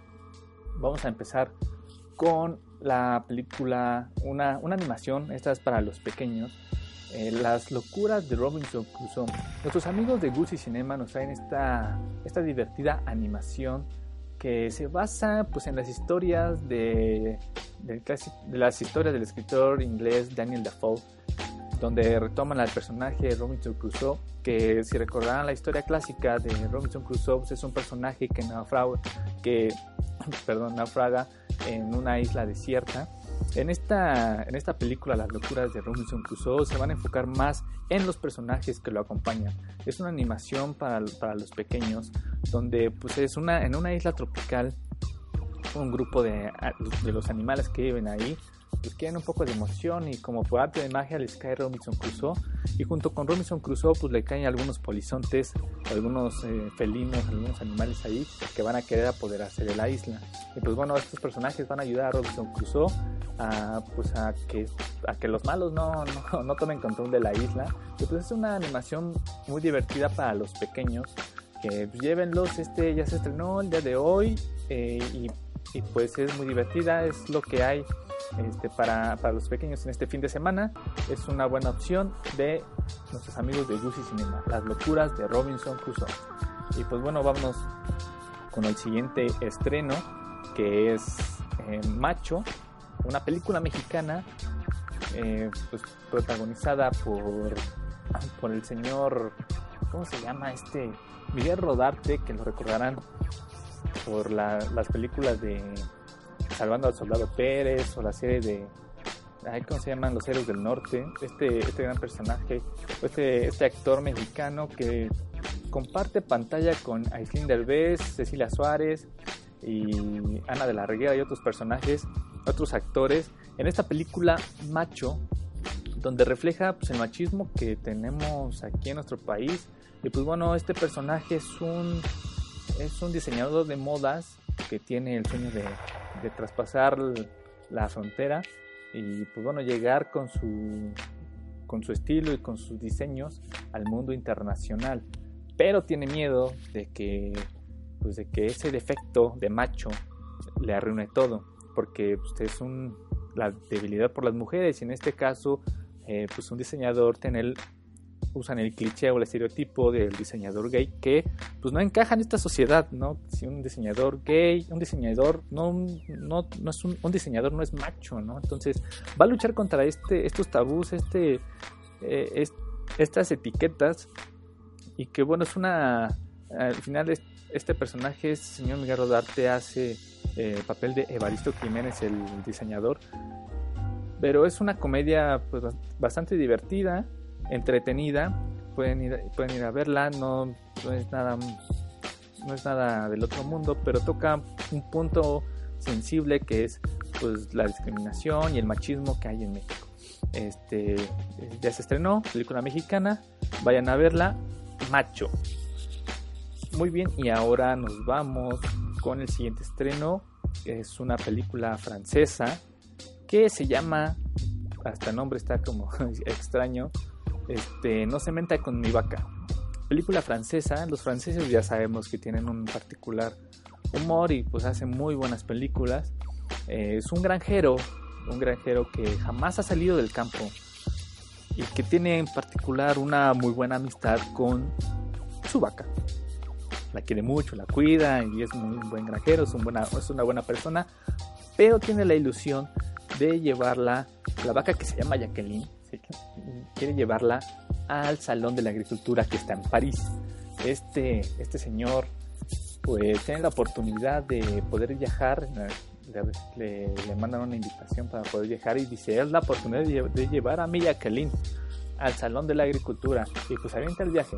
Vamos a empezar con la película, una, una animación, esta es para los pequeños, eh, Las locuras de Robinson Crusoe. Nuestros amigos de Gucci Cinema nos traen esta, esta divertida animación que se basa pues, en las historias de, las historias del escritor inglés Daniel Defoe donde retoman al personaje Robinson Crusoe, que si recordarán la historia clásica de Robinson Crusoe, pues es un personaje que naufraga, que, perdón, naufraga en una isla desierta. En esta, en esta película, Las locuras de Robinson Crusoe, se van a enfocar más en los personajes que lo acompañan. Es una animación para, para los pequeños, donde pues es una, en una isla tropical, un grupo de, de los animales que viven ahí pues quieren un poco de emoción y como por arte de magia les cae Robinson Crusoe. Y junto con Robinson Crusoe pues le caen algunos polizontes, algunos eh, felinos, algunos animales ahí que van a querer apoderarse de la isla. Y pues bueno estos personajes van a ayudar a Robinson Crusoe a pues a que a que los malos no, no, no tomen control de la isla. Y pues es una animación muy divertida para los pequeños que pues, llévenlos. Este ya se estrenó el día de hoy eh, y, y pues es muy divertida es lo que hay este, para, para, los pequeños en este fin de semana. Es una buena opción de nuestros amigos de Gucci Cinema, Las locuras de Robinson Crusoe. Y pues bueno, vámonos con el siguiente estreno, que es eh, Macho, una película mexicana eh, pues, protagonizada por, por el señor, ¿cómo se llama? Este Miguel Rodarte, que lo recordarán por las películas de Salvando al Soldado Pérez o la serie de ¿cómo se llaman? Los Héroes del Norte. Este, este gran personaje, este, este actor mexicano que comparte pantalla con Aislinn Derbez, Cecilia Suárez y Ana de la Reguera y otros personajes, otros actores, en esta película Macho, donde refleja pues, el machismo que tenemos aquí en nuestro país. Y pues bueno, este personaje es un, es un diseñador de modas que tiene el sueño de de traspasar la frontera y pues bueno, llegar con su, con su estilo y con sus diseños al mundo internacional. Pero tiene miedo de que, pues de que ese defecto de macho le arruine todo, porque pues, es un, la debilidad por las mujeres y en este caso eh, pues un diseñador tener usan el cliché o el estereotipo del diseñador gay que pues no encaja en esta sociedad, ¿no? Si un diseñador gay, un diseñador no, no, no es un, diseñador no es macho, ¿no? Entonces va a luchar contra este, estos tabús, este, eh, estas etiquetas y que bueno, es una, al final este personaje, este señor Miguel Rodarte hace el eh, papel de Evaristo Jiménez, el diseñador, pero es una comedia pues, bastante divertida entretenida. Pueden ir, pueden ir a verla, no, no, es nada no es nada del otro mundo, pero toca un punto sensible que es pues la discriminación y el machismo que hay en México. Este ya se estrenó, película mexicana, vayan a verla, Macho. Muy bien, y ahora nos vamos con el siguiente estreno. Es una película francesa que se llama, hasta el nombre está como extraño, este, No se menta con mi vaca. Película francesa, los franceses ya sabemos que tienen un particular humor y pues hacen muy buenas películas. Eh, es un granjero, un granjero que jamás ha salido del campo y que tiene en particular una muy buena amistad con su vaca. La quiere mucho, la cuida y es un buen granjero, es una buena persona, pero tiene la ilusión de llevarla, la vaca que se llama Jacqueline, quiere llevarla al Salón de la Agricultura que está en París. Este, este señor pues tiene la oportunidad de poder viajar, le, le, mandan una invitación para poder viajar y dice, es la oportunidad de, llevar a mi Jacqueline al Salón de la Agricultura y pues se avienta el viaje.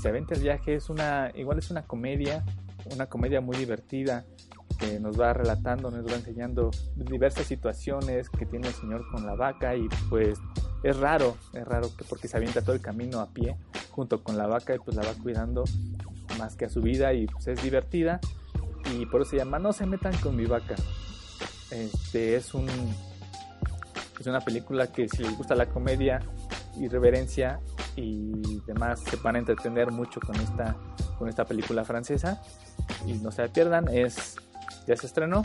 Se avienta el viaje, es una, igual es una comedia, una comedia muy divertida que nos va relatando, nos va enseñando diversas situaciones que tiene el señor con la vaca y pues es raro, es raro que porque se avienta todo el camino a pie junto con la vaca y pues la va cuidando más que a su vida y pues es divertida y por eso se llama No se metan con mi vaca. Este es un es una película que si les gusta la comedia, irreverencia y demás se van a entretener mucho con esta con esta película francesa y no se la pierdan, es ya se estrenó.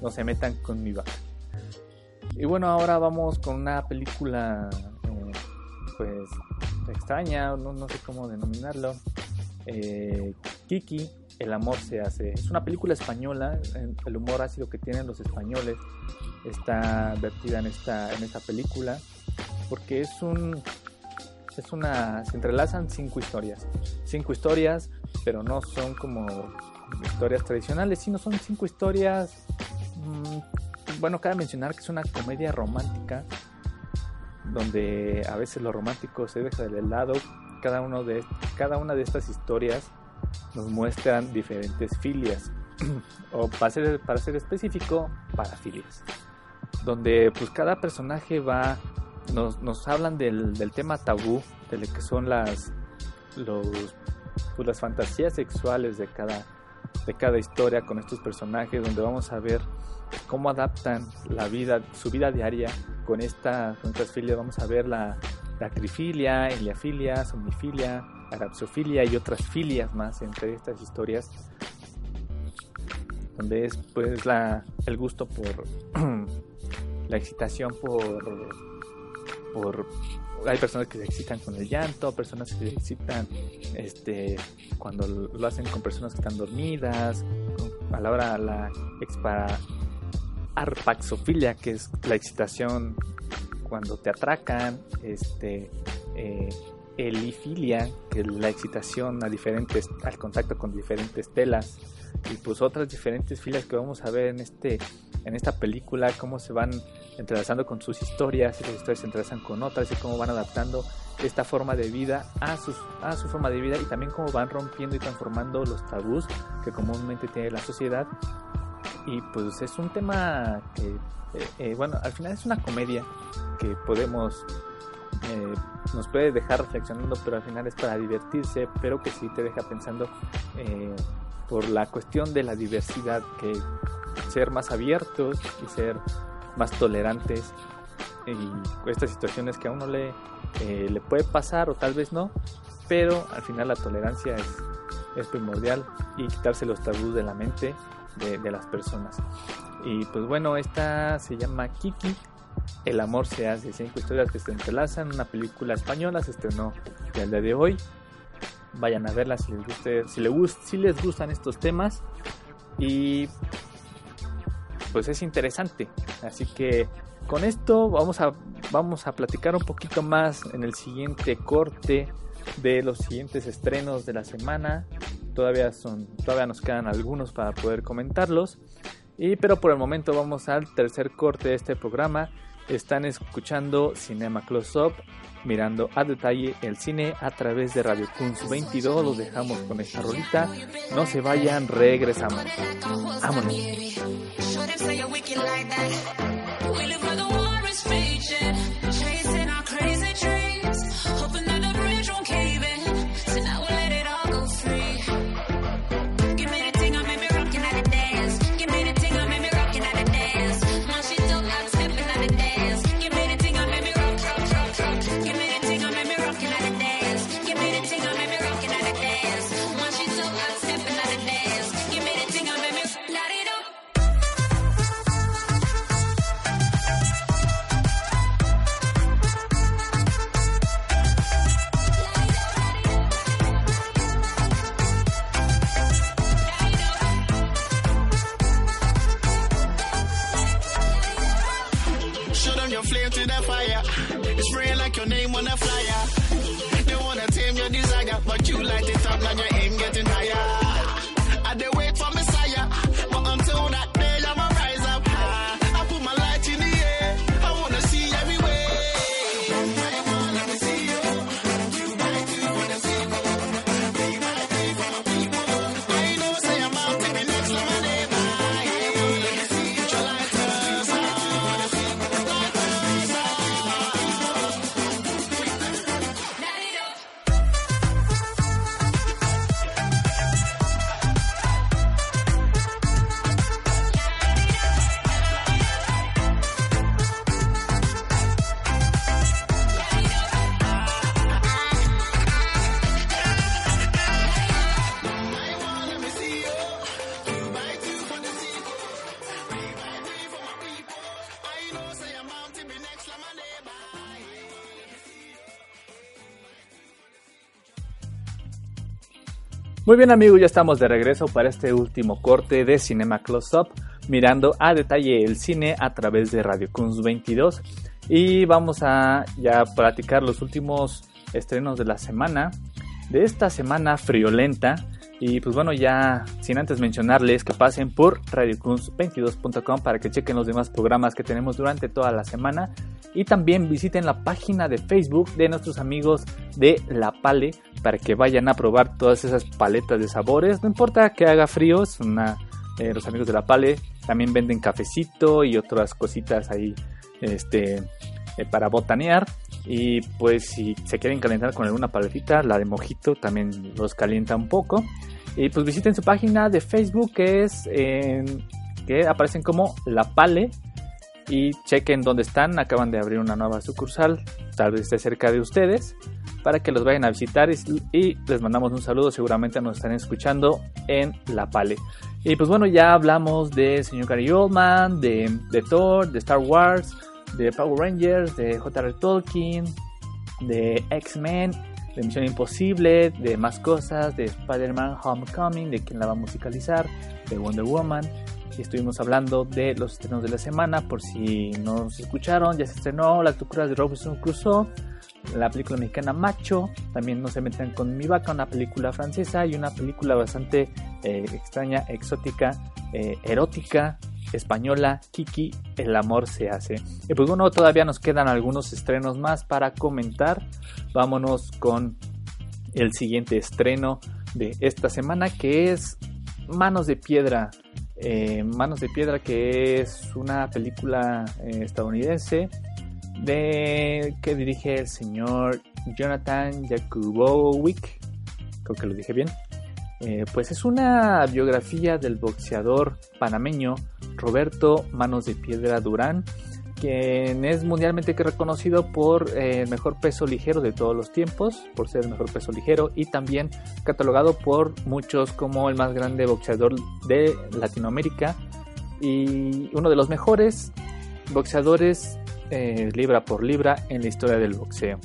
No se metan con mi vaca. Y bueno, ahora vamos con una película eh, pues extraña, no, sé cómo denominarlo. Eh, Kiki, El amor se hace. Es una película española, el humor ácido que tienen los españoles está vertida en esta, en esta película, porque es un es una se entrelazan cinco historias cinco historias pero no son como historias tradicionales sino son cinco historias mmm, bueno, cabe mencionar que es una comedia romántica donde a veces lo romántico se deja de lado. Cada, uno de, cada una de estas historias nos muestran diferentes filias, o para ser, para ser específico, parafilias, donde pues cada personaje va, nos, nos hablan del, del, tema tabú, de lo que son las, los, pues, las fantasías sexuales de cada, de cada historia con estos personajes, donde vamos a ver cómo adaptan la vida, su vida diaria con, esta, con estas filias. Vamos a ver la, la trifilia, eliafilia, somnifilia, arapsofilia y otras filias más entre estas historias, donde es pues la, el gusto por la excitación por, por hay personas que se excitan con el llanto, personas que se excitan este, cuando lo hacen con personas que están dormidas, a la hora la expa, arpaxofilia, que es la excitación cuando te atracan, este, eh, elifilia, que es la excitación a diferentes, al contacto con diferentes telas, y pues otras diferentes filas que vamos a ver en este, en esta película, cómo se van entrelazando con sus historias, y las historias se entrelazan con otras, y cómo van adaptando esta forma de vida a, sus, a su forma de vida, y también cómo van rompiendo y transformando los tabús que comúnmente tiene la sociedad. Y pues es un tema que, eh, eh, bueno, al final es una comedia que podemos, eh, nos puede dejar reflexionando, pero al final es para divertirse, pero que sí te deja pensando por la cuestión de la diversidad, que ser más abiertos y ser más tolerantes y estas situaciones que a uno le, le puede pasar o tal vez no, pero al final la tolerancia es, es primordial y quitarse los tabús de la mente de, las personas. Y pues bueno, esta se llama Kiki. El amor se hace, cinco historias que se entrelazan, una película española, se estrenó el día de hoy. Vayan a verla si les, guste, si, les, si les gustan estos temas. Y pues es interesante. Así que con esto vamos a, vamos a platicar un poquito más en el siguiente corte de los siguientes estrenos de la semana. Todavía, son, todavía nos quedan algunos para poder comentarlos. Y, pero por el momento vamos al tercer corte de este programa. Están escuchando Cinema Close Up, mirando a detalle el cine a través de Radio Kunz 22. Los dejamos con esta rolita. No se vayan, regresamos. Vámonos. Muy bien amigos, ya estamos de regreso para este último corte de Cinema Close Up, mirando a detalle el cine a través de Radio Kunz 22 y vamos a ya platicar los últimos estrenos de la semana, de esta semana friolenta y pues bueno, ya sin antes mencionarles que pasen por radiokunz22.com para que chequen los demás programas que tenemos durante toda la semana y también visiten la página de Facebook de nuestros amigos de La Pale para que vayan a probar todas esas paletas de sabores. No importa que haga frío, una, eh, los amigos de la Pale también venden cafecito y otras cositas ahí este, eh, para botanear. Y pues si se quieren calentar con alguna paletita, la de mojito también los calienta un poco. Y pues visiten su página de Facebook que es que aparecen como La Pale y chequen dónde están. Acaban de abrir una nueva sucursal, tal vez esté cerca de ustedes para que los vayan a visitar y, les mandamos un saludo, seguramente nos están escuchando en La Pale. Y pues bueno, ya hablamos de Señor Gary Oldman, de, de Thor, de Star Wars, de Power Rangers, de J.R. Tolkien, de X-Men, de Misión Imposible, de más cosas, de Spider-Man Homecoming, de quien la va a musicalizar, de Wonder Woman. Y estuvimos hablando de los estrenos de la semana, por si no nos escucharon, ya se estrenó La Locura de Robinson Crusoe, la película mexicana Macho, también No se metan con mi vaca, una película francesa y una película bastante eh, extraña, exótica, eh, erótica, española, Kiki, El amor se hace. Y pues bueno, todavía nos quedan algunos estrenos más para comentar. Vámonos con el siguiente estreno de esta semana que es Manos de Piedra. Eh, Manos de Piedra que es una película estadounidense de que dirige el señor Jonathan Jakubowick, creo que lo dije bien. Eh, pues es una biografía del boxeador panameño Roberto Manos de Piedra Durán, quien es mundialmente reconocido por eh, el mejor peso ligero de todos los tiempos, por ser el mejor peso ligero y también catalogado por muchos como el más grande boxeador de Latinoamérica y uno de los mejores boxeadores eh, libra por libra en la historia del boxeo.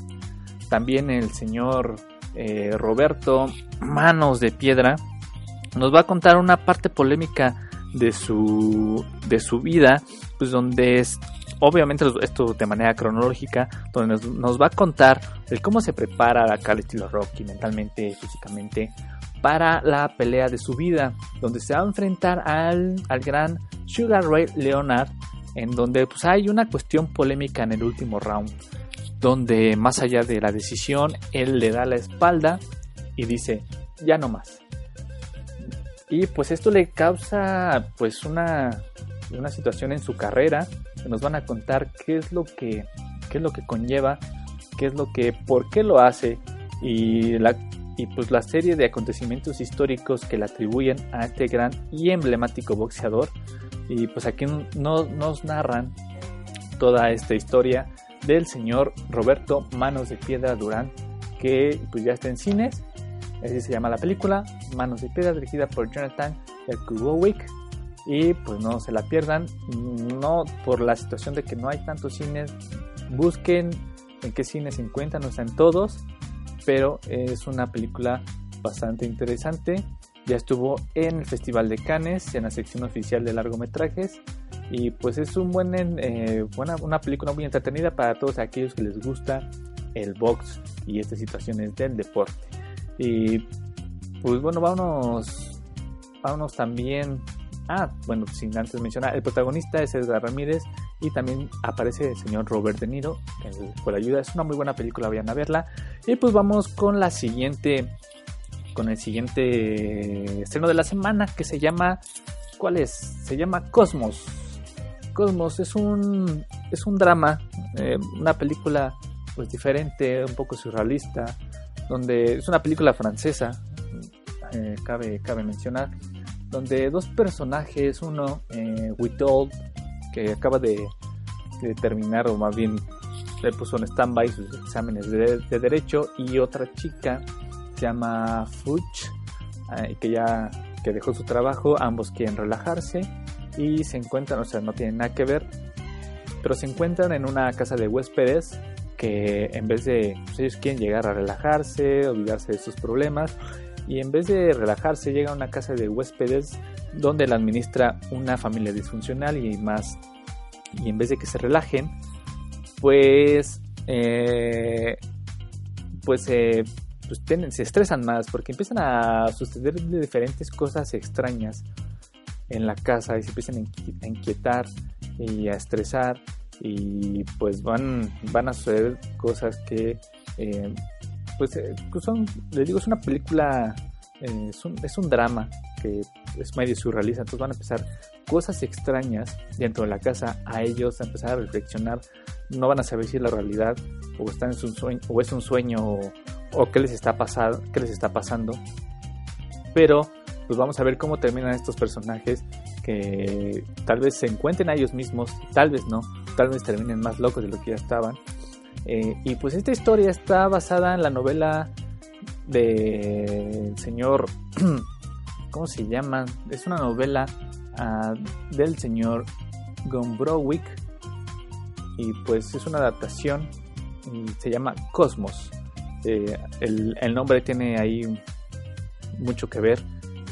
También el señor eh, Roberto Manos de Piedra nos va a contar una parte polémica de su, de su vida, pues donde es, obviamente esto de manera cronológica, donde nos, va a contar cómo se prepara acá el estilo Rocky mentalmente, físicamente, para la pelea de su vida, donde se va a enfrentar al, al gran Sugar Ray Leonard, en donde pues, hay una cuestión polémica en el último round, donde más allá de la decisión, él le da la espalda y dice, ya no más. Y pues esto le causa pues una, una situación en su carrera, nos van a contar qué es lo que, qué es lo que conlleva, qué es lo que, por qué lo hace y la, y pues la serie de acontecimientos históricos que le atribuyen a este gran y emblemático boxeador. Y pues aquí nos narran toda esta historia del señor Roberto Manos de Piedra Durán, que pues ya está en cines. Así se llama la película, Manos de Piedra, dirigida por Jonathan Kubowick. Y pues no se la pierdan, no por la situación de que no hay tantos cines, busquen en qué cines se encuentran, no están todos pero es una película bastante interesante. Ya estuvo en el Festival de Cannes, en la sección oficial de largometrajes. Y pues es un buen, eh, buena, una película muy entretenida para todos aquellos que les gusta el box y estas situaciones del deporte. Y pues bueno, vámonos, vámonos también. Ah, bueno, sin antes mencionar, el protagonista es Edgar Ramírez y también aparece el señor Robert De Niro por ayuda. Es una muy buena película, vayan a verla. Y pues vamos con la siguiente, con el siguiente estreno de la semana que se llama, ¿cuál es? Se llama Cosmos. Cosmos es un, es un drama, eh, una película pues diferente, un poco surrealista, donde es una película francesa, eh, cabe, cabe mencionar, donde dos personajes, uno, eh, Witold, que acaba de, terminar, o más bien le puso en stand-by sus exámenes de, derecho, y otra chica se llama Fuch, eh, que ya que dejó su trabajo, ambos quieren relajarse y se encuentran, o sea, no tienen nada que ver, pero se encuentran en una casa de huéspedes que en vez de, pues, ellos quieren llegar a relajarse, olvidarse de sus problemas, y en vez de relajarse llega a una casa de huéspedes donde la administra una familia disfuncional y más y en vez de que se relajen pues eh, pues, eh, pues se estresan más porque empiezan a suceder diferentes cosas extrañas en la casa y se empiezan a inquietar y a estresar y pues van van a suceder cosas que eh, pues son les digo es una película es un, es un drama que es medio surrealista, entonces van a empezar cosas extrañas dentro de la casa a ellos, a empezar a reflexionar, no van a saber si es la realidad o, están en un sueño, o es un sueño o, qué les está pasando, qué les está pasando. Pero pues vamos a ver cómo terminan estos personajes que tal vez se encuentren a ellos mismos, tal vez no, tal vez terminen más locos de lo que ya estaban. Eh, y pues esta historia está basada en la novela del señor ¿cómo se llama? Es una novela ah, del señor Gombrowicz y pues es una adaptación y se llama Cosmos. Eh, el, nombre tiene ahí mucho que ver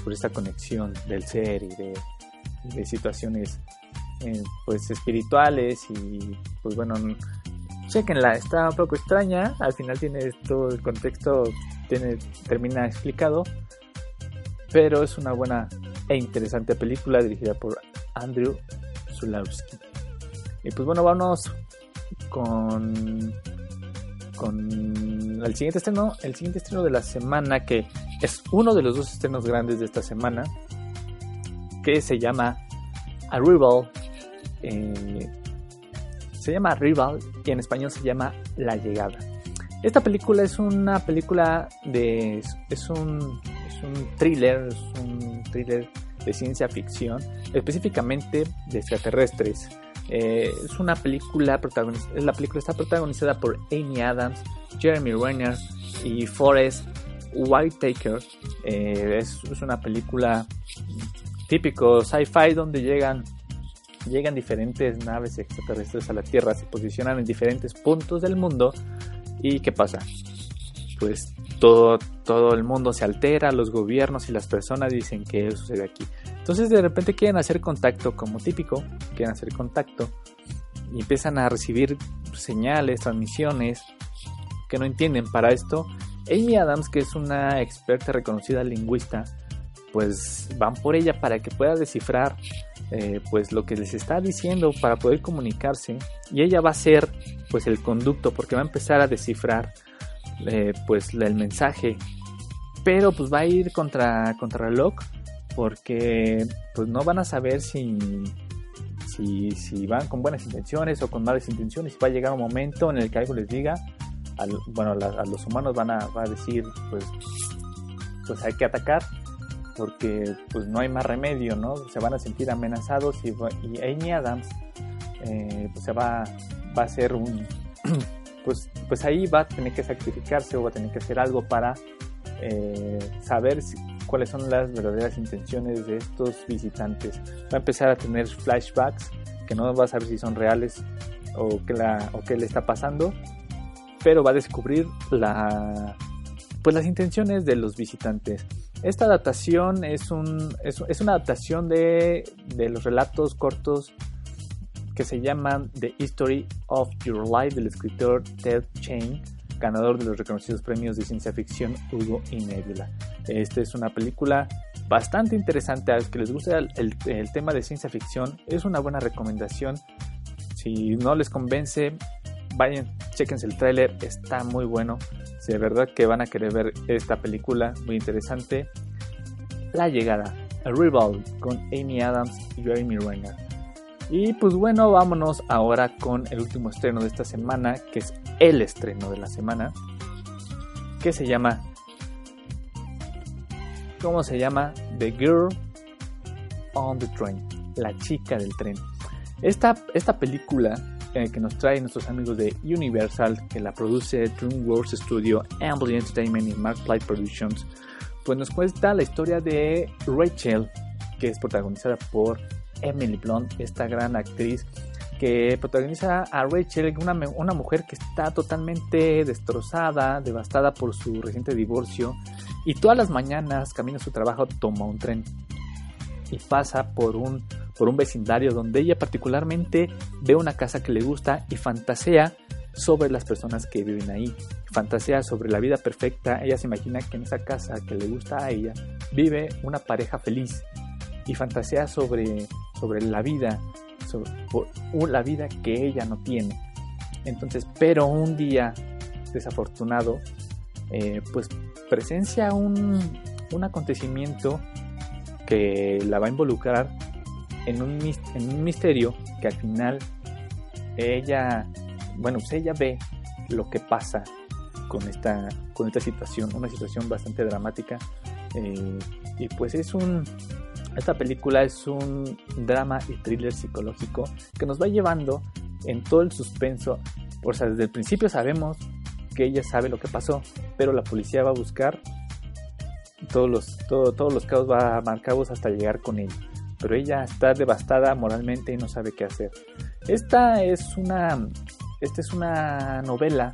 por esta conexión del ser y de, situaciones eh, pues espirituales y pues bueno chequenla está un poco extraña al final tiene todo el contexto tiene termina explicado pero es una buena e interesante película dirigida por Andrew Zulawski. Y pues bueno, vamos con con el siguiente estreno, el siguiente estreno de la semana que es uno de los dos estrenos grandes de esta semana que se llama Arrival eh, se llama Arrival y en español se llama La Llegada. Esta película es una película de es un un thriller, es un thriller de ciencia ficción, específicamente de extraterrestres. Eh, es una película protagonizada, la película está protagonizada por Amy Adams, Jeremy Renner y Forrest Whitaker. Eh, es, es, una película típico sci-fi donde llegan llegan diferentes naves extraterrestres a la Tierra, se posicionan en diferentes puntos del mundo y ¿qué pasa? Pues todo, todo el mundo se altera, los gobiernos y las personas dicen que eso sucede aquí. Entonces de repente quieren hacer contacto como típico, quieren hacer contacto y empiezan a recibir señales, transmisiones que no entienden. Para esto, Amy Adams, que es una experta reconocida lingüista, pues van por ella para que pueda descifrar eh, pues lo que les está diciendo para poder comunicarse y ella va a ser pues el conducto porque va a empezar a descifrar eh, pues el mensaje pero pues va a ir contra contra porque pues no van a saber si, si, van con buenas intenciones o con malas intenciones va a llegar un momento en el que algo les diga bueno a, los humanos van a, va a decir pues pues hay que atacar porque pues no hay más remedio, ¿no? Se van a sentir amenazados y, Amy Adams eh, pues se va, va a ser un... Pues, pues ahí va a tener que sacrificarse o va a tener que hacer algo para eh, saber cuáles son las verdaderas intenciones de estos visitantes. Va a empezar a tener flashbacks que no va a saber si son reales o qué, le está pasando, pero va a descubrir pues las intenciones de los visitantes. Esta adaptación es, un, es, una adaptación de, los relatos cortos que se llaman The History of Your Life del escritor Ted Chain, ganador de los reconocidos premios de ciencia ficción Hugo y Nebula. Esta es una película bastante interesante a los que les gusta el, tema de ciencia ficción. Es una buena recomendación. Si no les convence, vayan, chequense el tráiler, está muy bueno de verdad que van a querer ver esta película muy interesante. La llegada, A Rival con Amy Adams y Jeremy Renner. Y pues bueno, vámonos ahora con el último estreno de esta semana, que es el estreno de la semana, que se llama... ¿Cómo se llama? The Girl on the Train, la chica del tren. Esta, esta película que nos trae nuestros amigos de Universal, que la produce DreamWorks Studio, Amblin Entertainment y Marklight Productions, pues nos cuenta la historia de Rachel, que es protagonizada por Emily Blunt, esta gran actriz que protagoniza a Rachel, una, una mujer que está totalmente destrozada, devastada por su reciente divorcio, y todas las mañanas camina a su trabajo, toma un tren y pasa por un por un vecindario donde ella particularmente ve una casa que le gusta y fantasea sobre las personas que viven ahí. Fantasea sobre la vida perfecta. Ella se imagina que en esa casa que le gusta a ella vive una pareja feliz y fantasea sobre, sobre la vida, sobre la vida que ella no tiene. Entonces, pero un día desafortunado, eh, pues presencia un, un acontecimiento que la va a involucrar en un, en un misterio que al final ella, bueno, pues ella ve lo que pasa con esta, con esta situación, una situación bastante dramática. Eh, y pues es un, esta película es un drama y thriller psicológico que nos va llevando en todo el suspenso. O sea, desde el principio sabemos que ella sabe lo que pasó, pero la policía va a buscar todos los, todos los caos, va a marcarlos hasta llegar con ella pero ella está devastada moralmente y no sabe qué hacer. Esta es una, esta es una novela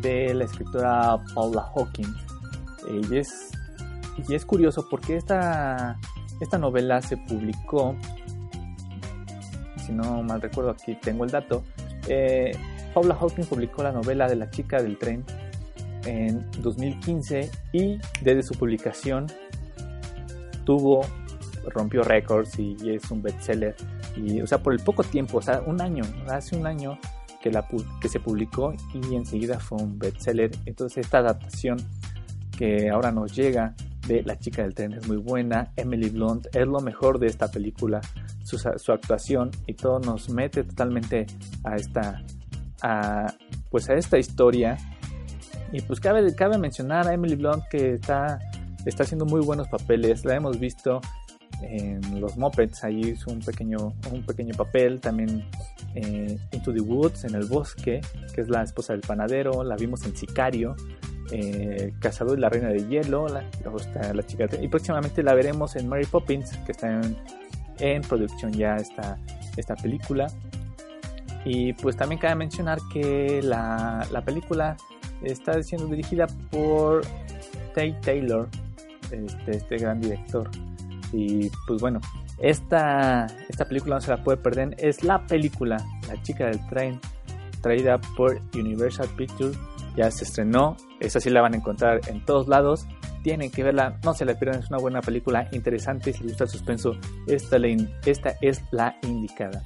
de la escritora Paula Hawking y, es, y es curioso porque esta, esta novela se publicó, si no mal recuerdo aquí tengo el dato, eh, Paula Hawking publicó la novela de la chica del tren en 2015 y desde su publicación tuvo rompió récords y, es un bestseller. Y, o sea, por el poco tiempo, o sea, un año, hace un año que, la, que se publicó y enseguida fue un bestseller. Entonces, esta adaptación que ahora nos llega de La chica del tren es muy buena. Emily Blunt es lo mejor de esta película, su, su actuación y todo nos mete totalmente a esta, a, pues a esta historia. Y pues cabe, cabe mencionar a Emily Blunt que está, está haciendo muy buenos papeles. La hemos visto en los Muppets, ahí hizo un pequeño, un pequeño papel, también eh, Into the Woods, en el bosque, que es la esposa del panadero, la vimos en Sicario, eh, Cazador y la Reina de Hielo, la, la chica, y próximamente la veremos en Mary Poppins, que está en, en producción ya esta, esta película. Y pues también cabe mencionar que la, la película está siendo dirigida por Tate Taylor, este, este gran director. Y pues bueno, esta, esta película no se la puede perder. Es la película La chica del tren, traída por Universal Pictures. Ya se estrenó. Esa sí la van a encontrar en todos lados. tienen que verla, no se la pierdan, es una buena película interesante, si les gusta el suspenso, esta, esta es la indicada.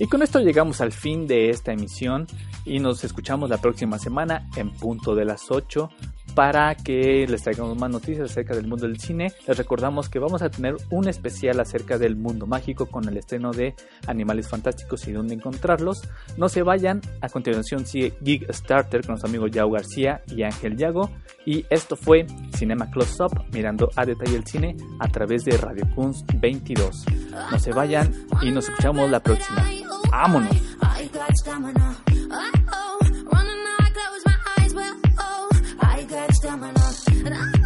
Y con esto llegamos al fin de esta emisión y nos escuchamos la próxima semana en punto de las 8 para que les traigamos más noticias acerca del mundo del cine. Les recordamos que vamos a tener un especial acerca del mundo mágico con el estreno de Animales Fantásticos y dónde encontrarlos. No se vayan, a continuación sigue Gig Starter con los amigos Yao García y Ángel Yago. Y esto fue Cinema Close Up, mirando a detalle el cine a través de Radio Kunst 22. No se vayan y nos escuchamos la próxima. ¡Vámonos! Ra.